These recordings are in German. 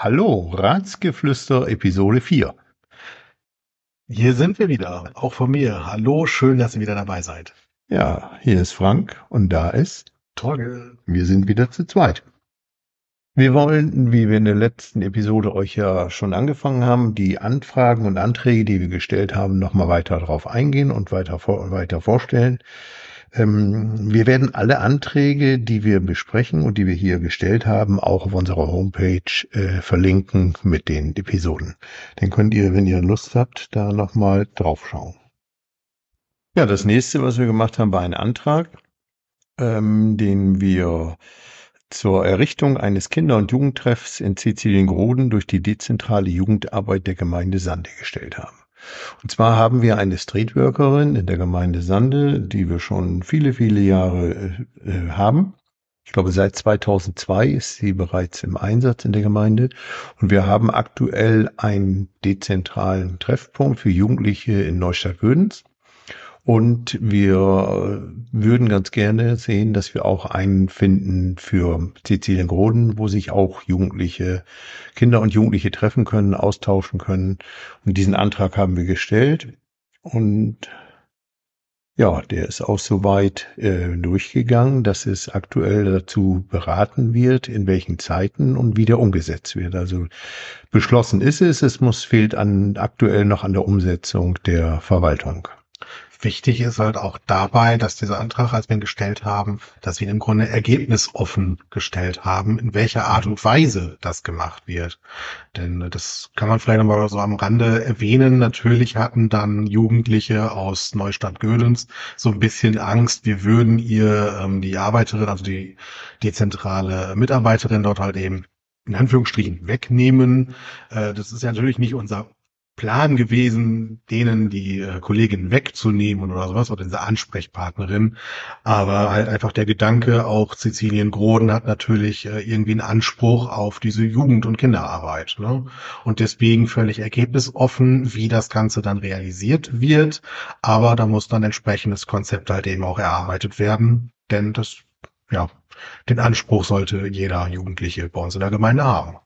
Hallo, Ratsgeflüster Episode 4. Hier sind wir wieder, auch von mir. Hallo, schön, dass ihr wieder dabei seid. Ja, hier ist Frank und da ist Torgel. Wir sind wieder zu zweit. Wir wollen, wie wir in der letzten Episode euch ja schon angefangen haben, die Anfragen und Anträge, die wir gestellt haben, nochmal weiter darauf eingehen und weiter, weiter vorstellen. Ähm, wir werden alle Anträge, die wir besprechen und die wir hier gestellt haben, auch auf unserer Homepage äh, verlinken mit den Episoden. Dann könnt ihr, wenn ihr Lust habt, da nochmal draufschauen. Ja, das nächste, was wir gemacht haben, war ein Antrag, ähm, den wir zur Errichtung eines Kinder- und Jugendtreffs in Sizilien-Groden durch die dezentrale Jugendarbeit der Gemeinde Sande gestellt haben. Und zwar haben wir eine Streetworkerin in der Gemeinde Sande, die wir schon viele, viele Jahre äh, äh haben. Ich glaube, seit 2002 ist sie bereits im Einsatz in der Gemeinde. Und wir haben aktuell einen dezentralen Treffpunkt für Jugendliche in Neustadt-Wödens. Und wir würden ganz gerne sehen, dass wir auch einen finden für Sizilien-Groden, wo sich auch Jugendliche, Kinder und Jugendliche treffen können, austauschen können. Und diesen Antrag haben wir gestellt. Und ja, der ist auch soweit äh, durchgegangen, dass es aktuell dazu beraten wird, in welchen Zeiten und wie der umgesetzt wird. Also beschlossen ist es, es muss fehlt an aktuell noch an der Umsetzung der Verwaltung. Wichtig ist halt auch dabei, dass dieser Antrag, als wir ihn gestellt haben, dass wir ihn im Grunde ergebnisoffen gestellt haben, in welcher Art und Weise das gemacht wird. Denn das kann man vielleicht nochmal so am Rande erwähnen. Natürlich hatten dann Jugendliche aus Neustadt-Gödens so ein bisschen Angst, wir würden ihr ähm, die Arbeiterin, also die, die zentrale Mitarbeiterin dort halt eben in Anführungsstrichen wegnehmen. Äh, das ist ja natürlich nicht unser Plan gewesen, denen die äh, Kollegin wegzunehmen oder sowas, oder diese Ansprechpartnerin. Aber halt einfach der Gedanke, auch Sizilien Groden hat natürlich äh, irgendwie einen Anspruch auf diese Jugend- und Kinderarbeit. Ne? Und deswegen völlig ergebnisoffen, wie das Ganze dann realisiert wird. Aber da muss dann entsprechendes Konzept halt eben auch erarbeitet werden. Denn das, ja, den Anspruch sollte jeder Jugendliche bei uns in der Gemeinde haben.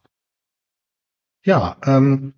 Ja, ähm,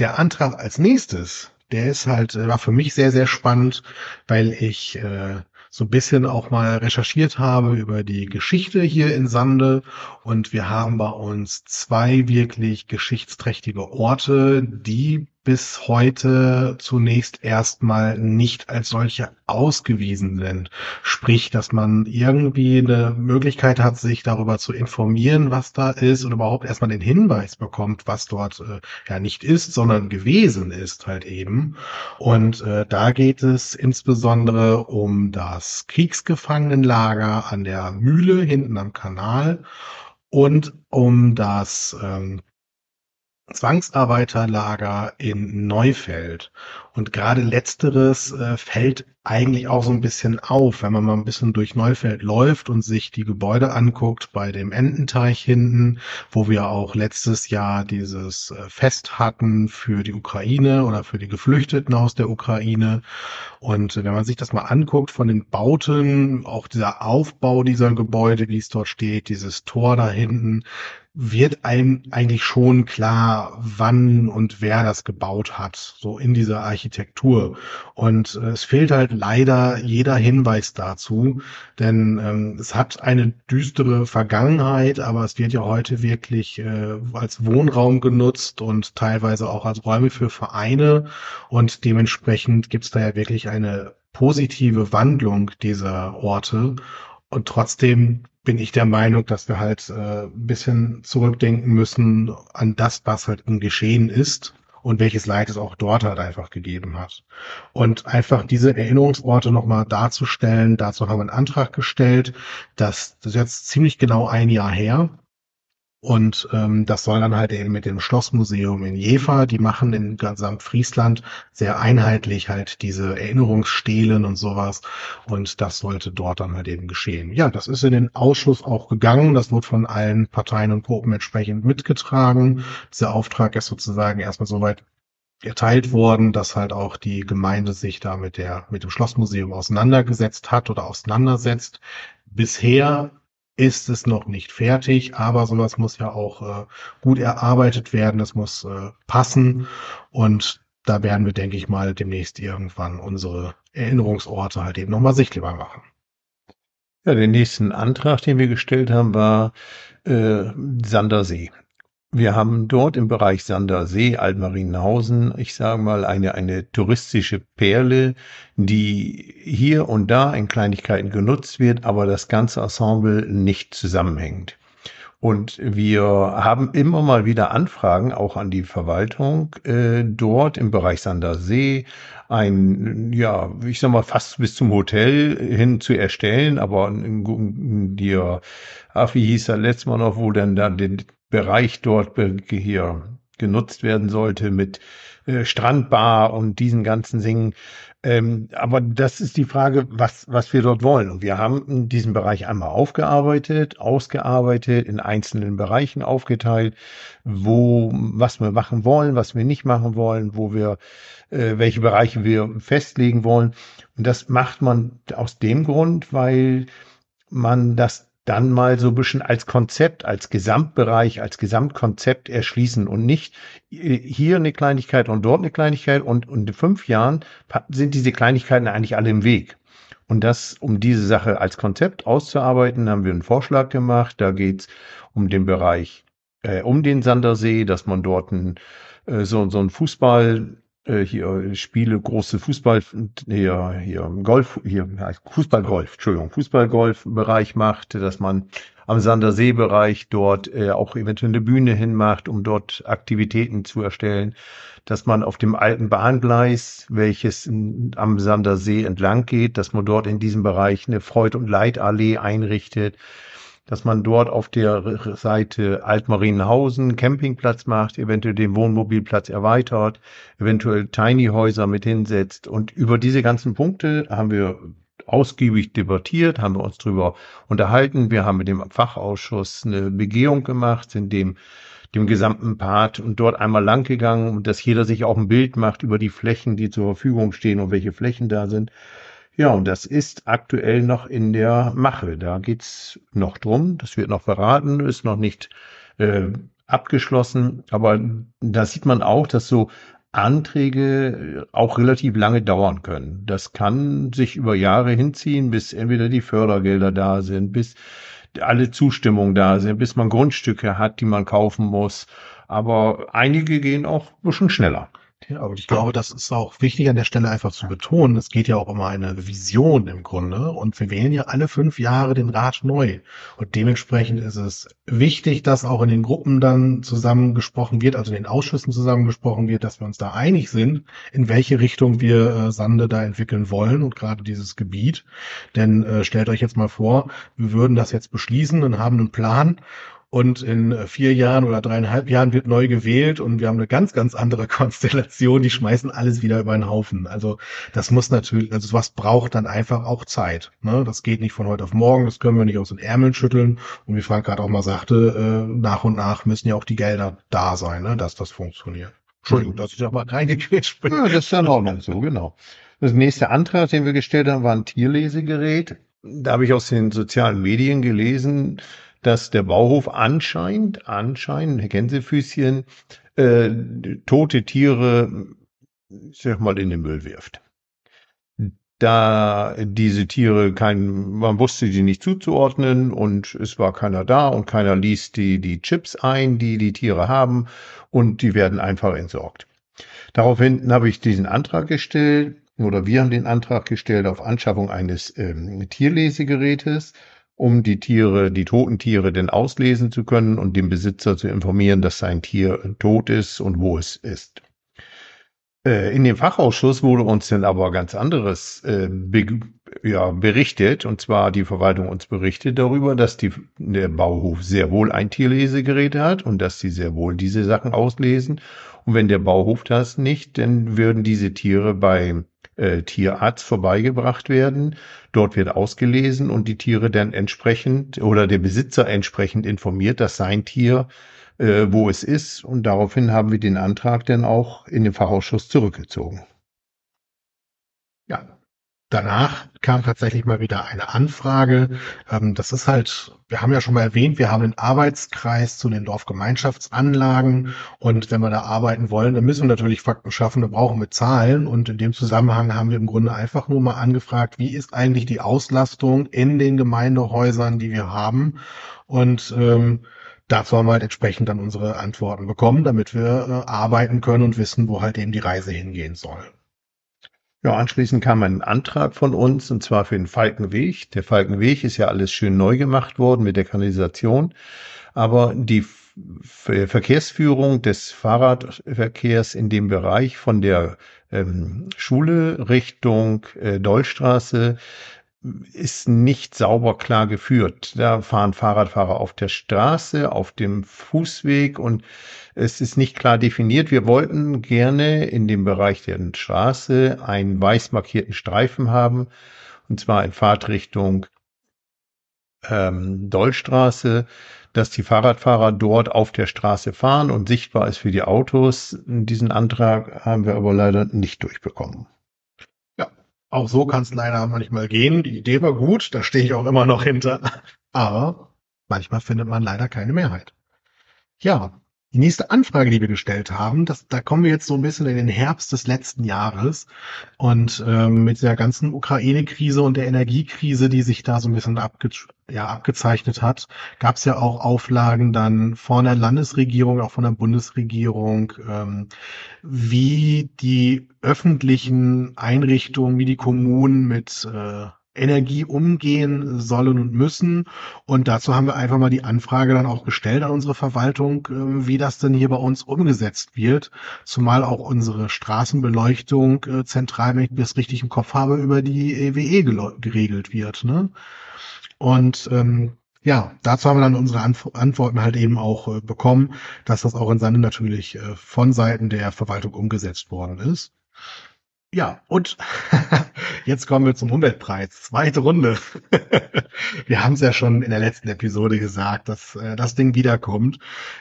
der Antrag als nächstes, der ist halt, äh, war für mich sehr, sehr spannend, weil ich äh, so ein bisschen auch mal recherchiert habe über die Geschichte hier in Sande. Und wir haben bei uns zwei wirklich geschichtsträchtige Orte, die bis heute zunächst erstmal nicht als solche ausgewiesen sind. Sprich, dass man irgendwie eine Möglichkeit hat, sich darüber zu informieren, was da ist und überhaupt erstmal den Hinweis bekommt, was dort äh, ja nicht ist, sondern gewesen ist halt eben. Und äh, da geht es insbesondere um das Kriegsgefangenenlager an der Mühle hinten am Kanal und um das ähm, Zwangsarbeiterlager in Neufeld. Und gerade letzteres äh, fällt eigentlich auch so ein bisschen auf, wenn man mal ein bisschen durch Neufeld läuft und sich die Gebäude anguckt bei dem Ententeich hinten, wo wir auch letztes Jahr dieses äh, Fest hatten für die Ukraine oder für die Geflüchteten aus der Ukraine. Und wenn man sich das mal anguckt von den Bauten, auch dieser Aufbau dieser Gebäude, wie es dort steht, dieses Tor da hinten, wird einem eigentlich schon klar, wann und wer das gebaut hat, so in dieser Architektur. Und äh, es fehlt halt leider jeder Hinweis dazu, denn ähm, es hat eine düstere Vergangenheit, aber es wird ja heute wirklich äh, als Wohnraum genutzt und teilweise auch als Räume für Vereine. Und dementsprechend gibt es da ja wirklich eine positive Wandlung dieser Orte. Und trotzdem bin ich der Meinung, dass wir halt äh, ein bisschen zurückdenken müssen an das, was halt im Geschehen ist und welches Leid es auch dort halt einfach gegeben hat. Und einfach diese Erinnerungsorte nochmal darzustellen, dazu haben wir einen Antrag gestellt, dass das ist jetzt ziemlich genau ein Jahr her. Und ähm, das soll dann halt eben mit dem Schlossmuseum in Jever, die machen in gesamt Friesland sehr einheitlich halt diese Erinnerungsstelen und sowas. Und das sollte dort dann halt eben geschehen. Ja, das ist in den Ausschuss auch gegangen. Das wird von allen Parteien und Gruppen entsprechend mitgetragen. Dieser Auftrag ist sozusagen erstmal soweit erteilt worden, dass halt auch die Gemeinde sich da mit der, mit dem Schlossmuseum auseinandergesetzt hat oder auseinandersetzt. Bisher ist es noch nicht fertig, aber sowas muss ja auch äh, gut erarbeitet werden, das muss äh, passen und da werden wir, denke ich mal, demnächst irgendwann unsere Erinnerungsorte halt eben nochmal sichtbar machen. Ja, den nächsten Antrag, den wir gestellt haben, war äh, Sandersee. Wir haben dort im Bereich Sandersee, Altmarienhausen, ich sage mal, eine, eine touristische Perle, die hier und da in Kleinigkeiten genutzt wird, aber das ganze Ensemble nicht zusammenhängt. Und wir haben immer mal wieder Anfragen, auch an die Verwaltung, äh, dort im Bereich Sandersee ein, ja, ich sag mal, fast bis zum Hotel hin zu erstellen, aber ach, wie hieß er letztes Mal noch, wo denn dann den Bereich dort hier genutzt werden sollte mit äh, Strandbar und diesen ganzen Dingen. Ähm, aber das ist die Frage, was, was wir dort wollen. Und wir haben diesen Bereich einmal aufgearbeitet, ausgearbeitet, in einzelnen Bereichen aufgeteilt, wo, was wir machen wollen, was wir nicht machen wollen, wo wir, äh, welche Bereiche wir festlegen wollen. Und das macht man aus dem Grund, weil man das dann mal so ein bisschen als Konzept, als Gesamtbereich, als Gesamtkonzept erschließen und nicht äh, hier eine Kleinigkeit und dort eine Kleinigkeit und, und in fünf Jahren sind diese Kleinigkeiten eigentlich alle im Weg. Und das, um diese Sache als Konzept auszuarbeiten, haben wir einen Vorschlag gemacht. Da geht's um den Bereich, äh, um den Sandersee, dass man dort ein, äh, so, so ein Fußball, äh, hier Spiele, große Fußball, hier, hier Golf, hier Fußball-Golf, Entschuldigung, Fußball-Golf-Bereich macht, dass man am Sandersee-Bereich dort äh, auch eventuell eine Bühne hinmacht, um dort Aktivitäten zu erstellen, dass man auf dem alten Bahngleis, welches in, am Sandersee entlang geht, dass man dort in diesem Bereich eine Freud- und Leitallee einrichtet, dass man dort auf der Seite Altmarienhausen Campingplatz macht, eventuell den Wohnmobilplatz erweitert, eventuell Tiny Häuser mit hinsetzt. Und über diese ganzen Punkte haben wir ausgiebig debattiert, haben wir uns drüber unterhalten. Wir haben mit dem Fachausschuss eine Begehung gemacht, in dem dem gesamten Part und dort einmal lang gegangen dass jeder sich auch ein Bild macht über die Flächen, die zur Verfügung stehen und welche Flächen da sind. Ja, und das ist aktuell noch in der Mache. Da geht's noch drum. Das wird noch beraten, ist noch nicht äh, abgeschlossen. Aber da sieht man auch, dass so Anträge auch relativ lange dauern können. Das kann sich über Jahre hinziehen, bis entweder die Fördergelder da sind, bis alle Zustimmungen da sind, bis man Grundstücke hat, die man kaufen muss. Aber einige gehen auch ein bisschen schneller. Ja, aber ich glaube, das ist auch wichtig an der Stelle einfach zu betonen. Es geht ja auch um eine Vision im Grunde und wir wählen ja alle fünf Jahre den Rat neu. Und dementsprechend ist es wichtig, dass auch in den Gruppen dann zusammengesprochen wird, also in den Ausschüssen zusammengesprochen wird, dass wir uns da einig sind, in welche Richtung wir äh, Sande da entwickeln wollen und gerade dieses Gebiet. Denn äh, stellt euch jetzt mal vor, wir würden das jetzt beschließen und haben einen Plan und in äh, vier Jahren oder dreieinhalb Jahren wird neu gewählt und wir haben eine ganz, ganz andere Konstellation. Die schmeißen alles wieder über den Haufen. Also das muss natürlich, also was braucht dann einfach auch Zeit. Ne? Das geht nicht von heute auf morgen, das können wir nicht aus den Ärmeln schütteln. Und wie Frank gerade auch mal sagte, äh, nach und nach müssen ja auch die Gelder da sein, ne? dass das funktioniert. Entschuldigung, dass ich da mal reingequetscht bin. Ja, das ist ja in Ordnung so, genau. Das nächste Antrag, den wir gestellt haben, war ein Tierlesegerät. Da habe ich aus den sozialen Medien gelesen, dass der Bauhof anscheinend, anscheinend, Gänsefüßchen, äh, tote Tiere, ich sag mal, in den Müll wirft. Da diese Tiere kein, man wusste die nicht zuzuordnen und es war keiner da und keiner ließ die, die Chips ein, die die Tiere haben und die werden einfach entsorgt. Daraufhin habe ich diesen Antrag gestellt oder wir haben den Antrag gestellt auf Anschaffung eines ähm, Tierlesegerätes um die Tiere, die toten Tiere denn auslesen zu können und den Besitzer zu informieren, dass sein Tier tot ist und wo es ist. Äh, in dem Fachausschuss wurde uns dann aber ganz anderes äh, be ja, berichtet, und zwar die Verwaltung uns berichtet darüber, dass die, der Bauhof sehr wohl ein Tierlesegerät hat und dass sie sehr wohl diese Sachen auslesen. Und wenn der Bauhof das nicht, dann würden diese Tiere bei äh, Tierarzt vorbeigebracht werden. Dort wird ausgelesen und die Tiere dann entsprechend oder der Besitzer entsprechend informiert, dass sein Tier, äh, wo es ist. Und daraufhin haben wir den Antrag dann auch in den Fachausschuss zurückgezogen. Ja. Danach kam tatsächlich mal wieder eine Anfrage. Ähm, das ist halt, wir haben ja schon mal erwähnt, wir haben einen Arbeitskreis zu den Dorfgemeinschaftsanlagen und wenn wir da arbeiten wollen, dann müssen wir natürlich Fakten schaffen, da brauchen wir Zahlen und in dem Zusammenhang haben wir im Grunde einfach nur mal angefragt, wie ist eigentlich die Auslastung in den Gemeindehäusern, die wir haben und ähm, dazu haben wir halt entsprechend dann unsere Antworten bekommen, damit wir äh, arbeiten können und wissen, wo halt eben die Reise hingehen soll. Ja, anschließend kam ein Antrag von uns, und zwar für den Falkenweg. Der Falkenweg ist ja alles schön neu gemacht worden mit der Kanalisation, aber die Verkehrsführung des Fahrradverkehrs in dem Bereich von der ähm, Schule Richtung äh, Dollstraße ist nicht sauber klar geführt. Da fahren Fahrradfahrer auf der Straße, auf dem Fußweg und es ist nicht klar definiert. Wir wollten gerne in dem Bereich der Straße einen weiß markierten Streifen haben, und zwar in Fahrtrichtung ähm, Dollstraße, dass die Fahrradfahrer dort auf der Straße fahren und sichtbar ist für die Autos. Diesen Antrag haben wir aber leider nicht durchbekommen. Auch so kann es leider manchmal gehen. Die Idee war gut, da stehe ich auch immer noch hinter. Aber manchmal findet man leider keine Mehrheit. Ja, die nächste Anfrage, die wir gestellt haben, das, da kommen wir jetzt so ein bisschen in den Herbst des letzten Jahres. Und ähm, mit der ganzen Ukraine-Krise und der Energiekrise, die sich da so ein bisschen abge ja, abgezeichnet hat, gab es ja auch Auflagen dann von der Landesregierung, auch von der Bundesregierung, ähm, wie die öffentlichen Einrichtungen, wie die Kommunen mit äh, Energie umgehen sollen und müssen. Und dazu haben wir einfach mal die Anfrage dann auch gestellt an unsere Verwaltung, äh, wie das denn hier bei uns umgesetzt wird. Zumal auch unsere Straßenbeleuchtung äh, zentral, wenn ich das richtig im Kopf habe, über die EWE e geregelt wird. Ne? Und ähm, ja, dazu haben wir dann unsere Antw Antworten halt eben auch äh, bekommen, dass das auch in Sande natürlich äh, von Seiten der Verwaltung umgesetzt worden ist. Ja, und jetzt kommen wir zum Umweltpreis. Zweite Runde. wir haben es ja schon in der letzten Episode gesagt, dass äh, das Ding wiederkommt,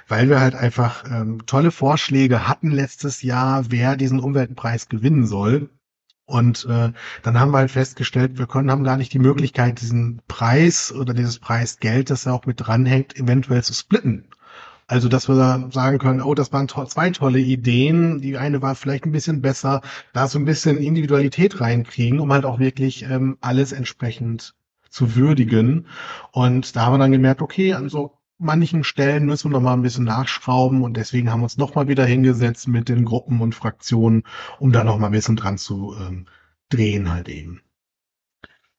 weil wir halt einfach ähm, tolle Vorschläge hatten letztes Jahr, wer diesen Umweltpreis gewinnen soll. Und äh, dann haben wir halt festgestellt, wir können haben gar nicht die Möglichkeit, diesen Preis oder dieses Preisgeld, das ja auch mit dranhängt, eventuell zu splitten. Also, dass wir da sagen können, oh, das waren to zwei tolle Ideen. Die eine war vielleicht ein bisschen besser, da so ein bisschen Individualität reinkriegen, um halt auch wirklich ähm, alles entsprechend zu würdigen. Und da haben wir dann gemerkt, okay, an so manchen Stellen müssen wir noch mal ein bisschen nachschrauben und deswegen haben wir uns noch mal wieder hingesetzt mit den Gruppen und Fraktionen, um da noch mal ein bisschen dran zu ähm, drehen halt eben.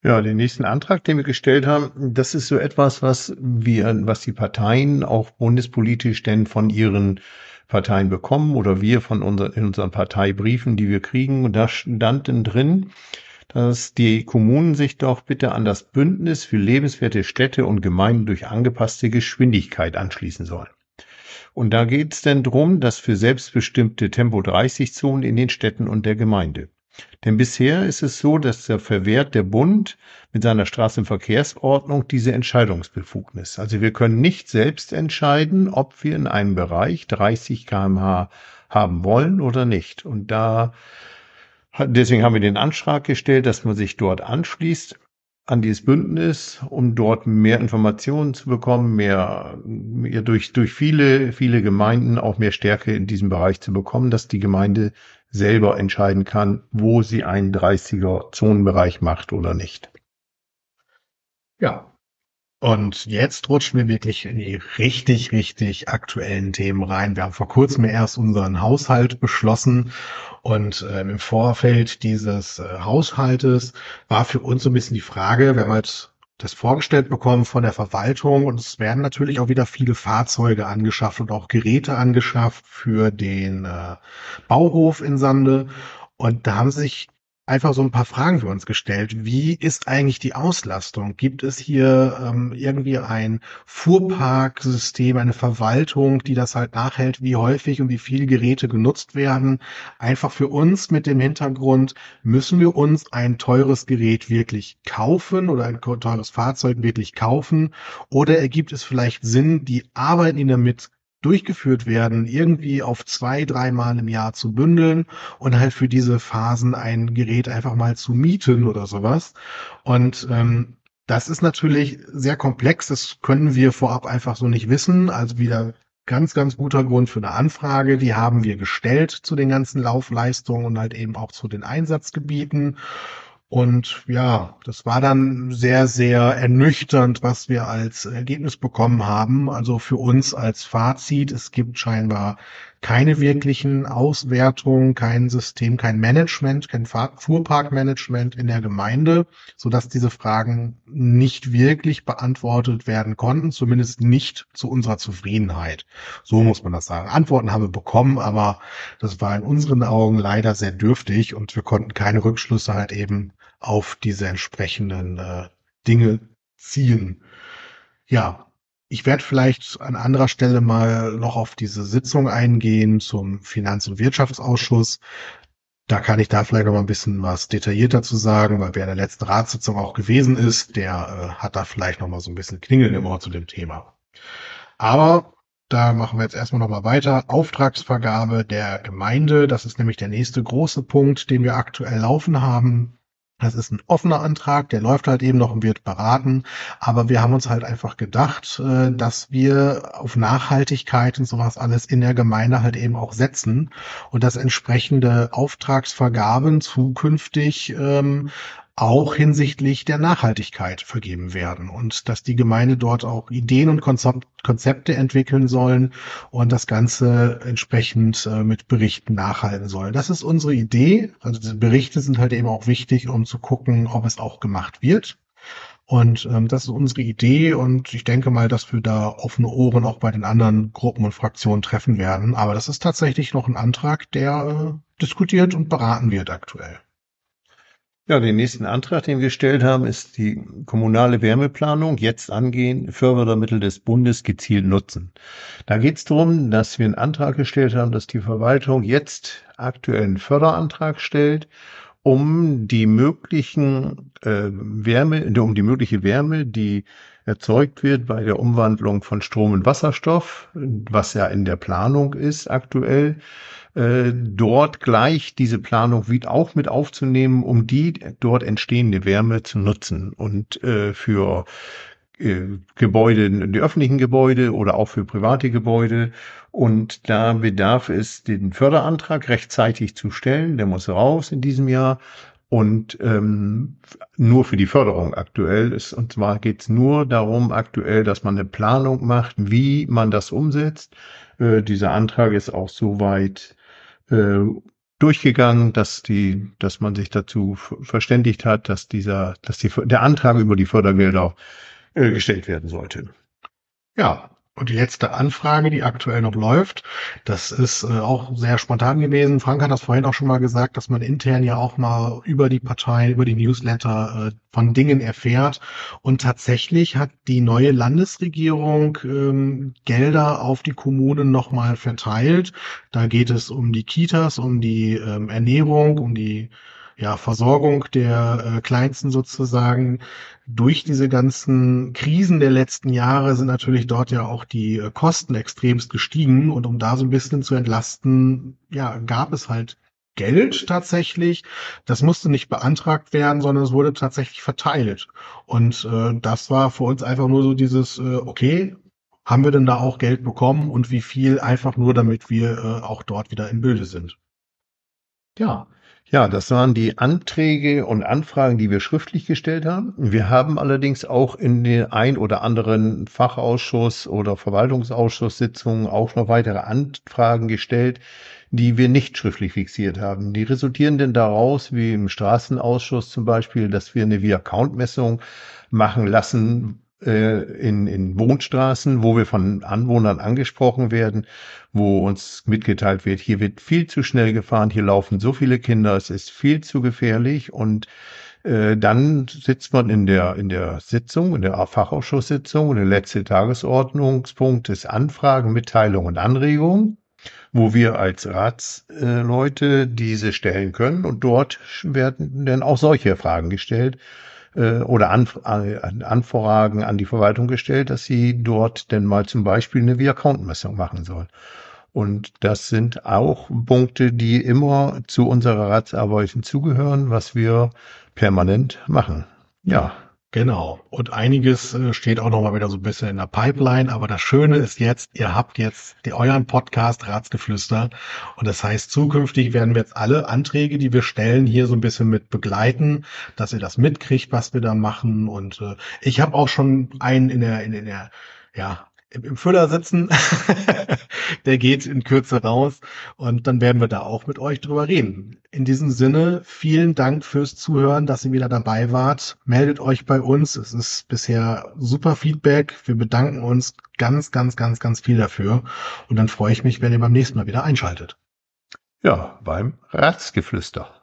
Ja, den nächsten Antrag, den wir gestellt haben, das ist so etwas, was wir, was die Parteien auch bundespolitisch denn von ihren Parteien bekommen oder wir von unseren, in unseren Parteibriefen, die wir kriegen. Und da stand denn drin, dass die Kommunen sich doch bitte an das Bündnis für lebenswerte Städte und Gemeinden durch angepasste Geschwindigkeit anschließen sollen. Und da geht es denn drum, dass für selbstbestimmte Tempo 30 Zonen in den Städten und der Gemeinde denn bisher ist es so, dass der verwehrt der Bund mit seiner Straßenverkehrsordnung diese Entscheidungsbefugnis. Also wir können nicht selbst entscheiden, ob wir in einem Bereich 30 kmh haben wollen oder nicht. Und da, deswegen haben wir den Antrag gestellt, dass man sich dort anschließt an dieses Bündnis, um dort mehr Informationen zu bekommen, mehr, mehr durch, durch viele, viele Gemeinden auch mehr Stärke in diesem Bereich zu bekommen, dass die Gemeinde selber entscheiden kann, wo sie einen 30er Zonenbereich macht oder nicht. Ja. Und jetzt rutschen wir wirklich in die richtig, richtig aktuellen Themen rein. Wir haben vor kurzem erst unseren Haushalt beschlossen und äh, im Vorfeld dieses äh, Haushaltes war für uns so ein bisschen die Frage, wir haben halt das vorgestellt bekommen von der Verwaltung und es werden natürlich auch wieder viele Fahrzeuge angeschafft und auch Geräte angeschafft für den äh, Bauhof in Sande. Und da haben sich einfach so ein paar Fragen für uns gestellt. Wie ist eigentlich die Auslastung? Gibt es hier ähm, irgendwie ein Fuhrparksystem, eine Verwaltung, die das halt nachhält, wie häufig und wie viele Geräte genutzt werden? Einfach für uns mit dem Hintergrund, müssen wir uns ein teures Gerät wirklich kaufen oder ein teures Fahrzeug wirklich kaufen? Oder ergibt es vielleicht Sinn, die Arbeit, die damit durchgeführt werden, irgendwie auf zwei, dreimal im Jahr zu bündeln und halt für diese Phasen ein Gerät einfach mal zu mieten oder sowas. Und ähm, das ist natürlich sehr komplex. Das können wir vorab einfach so nicht wissen. Also wieder ganz, ganz guter Grund für eine Anfrage. Die haben wir gestellt zu den ganzen Laufleistungen und halt eben auch zu den Einsatzgebieten. Und ja, das war dann sehr, sehr ernüchternd, was wir als Ergebnis bekommen haben. Also für uns als Fazit, es gibt scheinbar keine wirklichen Auswertungen, kein System, kein Management, kein Fuhrparkmanagement in der Gemeinde, so dass diese Fragen nicht wirklich beantwortet werden konnten, zumindest nicht zu unserer Zufriedenheit. So muss man das sagen. Antworten haben wir bekommen, aber das war in unseren Augen leider sehr dürftig und wir konnten keine Rückschlüsse halt eben auf diese entsprechenden äh, Dinge ziehen. Ja, ich werde vielleicht an anderer Stelle mal noch auf diese Sitzung eingehen zum Finanz- und Wirtschaftsausschuss. Da kann ich da vielleicht noch mal ein bisschen was detaillierter zu sagen, weil wer in der letzten Ratssitzung auch gewesen ist, der äh, hat da vielleicht noch mal so ein bisschen Klingeln im Ohr zu dem Thema. Aber da machen wir jetzt erstmal noch mal weiter. Auftragsvergabe der Gemeinde, das ist nämlich der nächste große Punkt, den wir aktuell laufen haben. Das ist ein offener Antrag, der läuft halt eben noch und wird beraten. Aber wir haben uns halt einfach gedacht, äh, dass wir auf Nachhaltigkeit und sowas alles in der Gemeinde halt eben auch setzen und dass entsprechende Auftragsvergaben zukünftig ähm, auch hinsichtlich der Nachhaltigkeit vergeben werden und dass die Gemeinde dort auch Ideen und Konzepte entwickeln sollen und das Ganze entsprechend äh, mit Berichten nachhalten soll. Das ist unsere Idee. Also diese Berichte sind halt eben auch wichtig, um zu gucken, ob es auch gemacht wird. Und ähm, das ist unsere Idee und ich denke mal, dass wir da offene Ohren auch bei den anderen Gruppen und Fraktionen treffen werden. Aber das ist tatsächlich noch ein Antrag, der äh, diskutiert und beraten wird aktuell. Ja, den nächsten Antrag, den wir gestellt haben, ist die kommunale Wärmeplanung jetzt angehen, Fördermittel des Bundes gezielt nutzen. Da geht es darum, dass wir einen Antrag gestellt haben, dass die Verwaltung jetzt aktuell einen Förderantrag stellt, um die möglichen äh, Wärme, um die mögliche Wärme, die erzeugt wird bei der Umwandlung von Strom in Wasserstoff, was ja in der Planung ist aktuell, äh, dort gleich diese Planung wieder auch mit aufzunehmen, um die dort entstehende Wärme zu nutzen. Und äh, für Gebäude, die öffentlichen Gebäude oder auch für private Gebäude. Und da bedarf es, den Förderantrag rechtzeitig zu stellen. Der muss raus in diesem Jahr. Und ähm, nur für die Förderung aktuell ist. Und zwar geht es nur darum, aktuell, dass man eine Planung macht, wie man das umsetzt. Äh, dieser Antrag ist auch soweit äh, durchgegangen, dass die, dass man sich dazu verständigt hat, dass dieser, dass die, der Antrag über die Fördergelder äh, gestellt werden sollte. Ja, und die letzte Anfrage, die aktuell noch läuft, das ist äh, auch sehr spontan gewesen. Frank hat das vorhin auch schon mal gesagt, dass man intern ja auch mal über die Partei, über die Newsletter äh, von Dingen erfährt. Und tatsächlich hat die neue Landesregierung ähm, Gelder auf die Kommunen nochmal verteilt. Da geht es um die Kitas, um die ähm, Ernährung, um die ja, Versorgung der äh, Kleinsten sozusagen. Durch diese ganzen Krisen der letzten Jahre sind natürlich dort ja auch die äh, Kosten extremst gestiegen und um da so ein bisschen zu entlasten, ja, gab es halt Geld tatsächlich. Das musste nicht beantragt werden, sondern es wurde tatsächlich verteilt. Und äh, das war für uns einfach nur so dieses, äh, okay, haben wir denn da auch Geld bekommen und wie viel einfach nur, damit wir äh, auch dort wieder im Bilde sind. Ja, ja, das waren die Anträge und Anfragen, die wir schriftlich gestellt haben. Wir haben allerdings auch in den ein oder anderen Fachausschuss oder Verwaltungsausschusssitzungen auch noch weitere Anfragen gestellt, die wir nicht schriftlich fixiert haben. Die resultieren denn daraus, wie im Straßenausschuss zum Beispiel, dass wir eine Via-Count-Messung machen lassen, in, in Wohnstraßen, wo wir von Anwohnern angesprochen werden, wo uns mitgeteilt wird, hier wird viel zu schnell gefahren, hier laufen so viele Kinder, es ist viel zu gefährlich. Und äh, dann sitzt man in der, in der Sitzung, in der Fachausschusssitzung und der letzte Tagesordnungspunkt ist Anfragen, Mitteilungen und Anregungen, wo wir als Ratsleute diese stellen können. Und dort werden dann auch solche Fragen gestellt äh, oder Anf äh, Anfragen an die Verwaltung gestellt, dass sie dort denn mal zum Beispiel eine V-Account-Messung machen soll. Und das sind auch Punkte, die immer zu unserer Ratsarbeit hinzugehören, was wir permanent machen. Ja. Genau. Und einiges äh, steht auch noch mal wieder so ein bisschen in der Pipeline. Aber das Schöne ist jetzt, ihr habt jetzt die, euren Podcast Ratsgeflüster. Und das heißt, zukünftig werden wir jetzt alle Anträge, die wir stellen, hier so ein bisschen mit begleiten, dass ihr das mitkriegt, was wir da machen. Und äh, ich habe auch schon einen in der, in, in der, ja, im Füller sitzen. der geht in Kürze raus und dann werden wir da auch mit euch drüber reden. In diesem Sinne, vielen Dank fürs Zuhören, dass ihr wieder dabei wart. Meldet euch bei uns. Es ist bisher super Feedback. Wir bedanken uns ganz, ganz, ganz, ganz viel dafür. Und dann freue ich mich, wenn ihr beim nächsten Mal wieder einschaltet. Ja, beim Ratsgeflüster.